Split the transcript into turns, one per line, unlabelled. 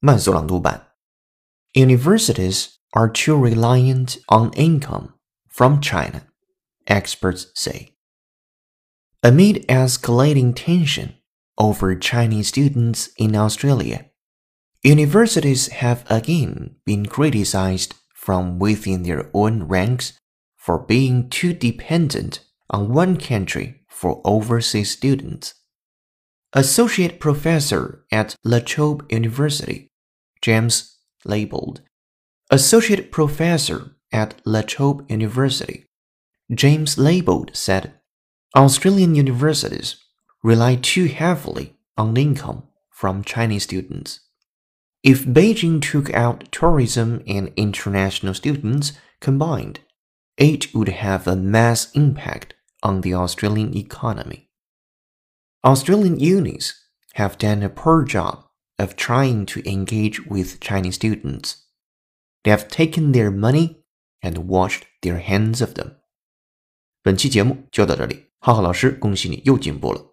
慢速朗读版。Universities are too reliant on income from China, experts say. Amid escalating tension over Chinese students in Australia, universities have again been criticized from within their own ranks for being too dependent on one country for overseas students. Associate Professor at La Trobe University, James Leibold. Associate Professor at La Trobe University, James Leibold said Australian universities rely too heavily on income from Chinese students. If Beijing took out tourism and international students combined, it would have a mass impact on the Australian economy. Australian unis have done a poor job of trying to engage with Chinese students. They have taken their money and washed their hands of them. 本期节目就到这里，浩浩老师恭喜你又进步了。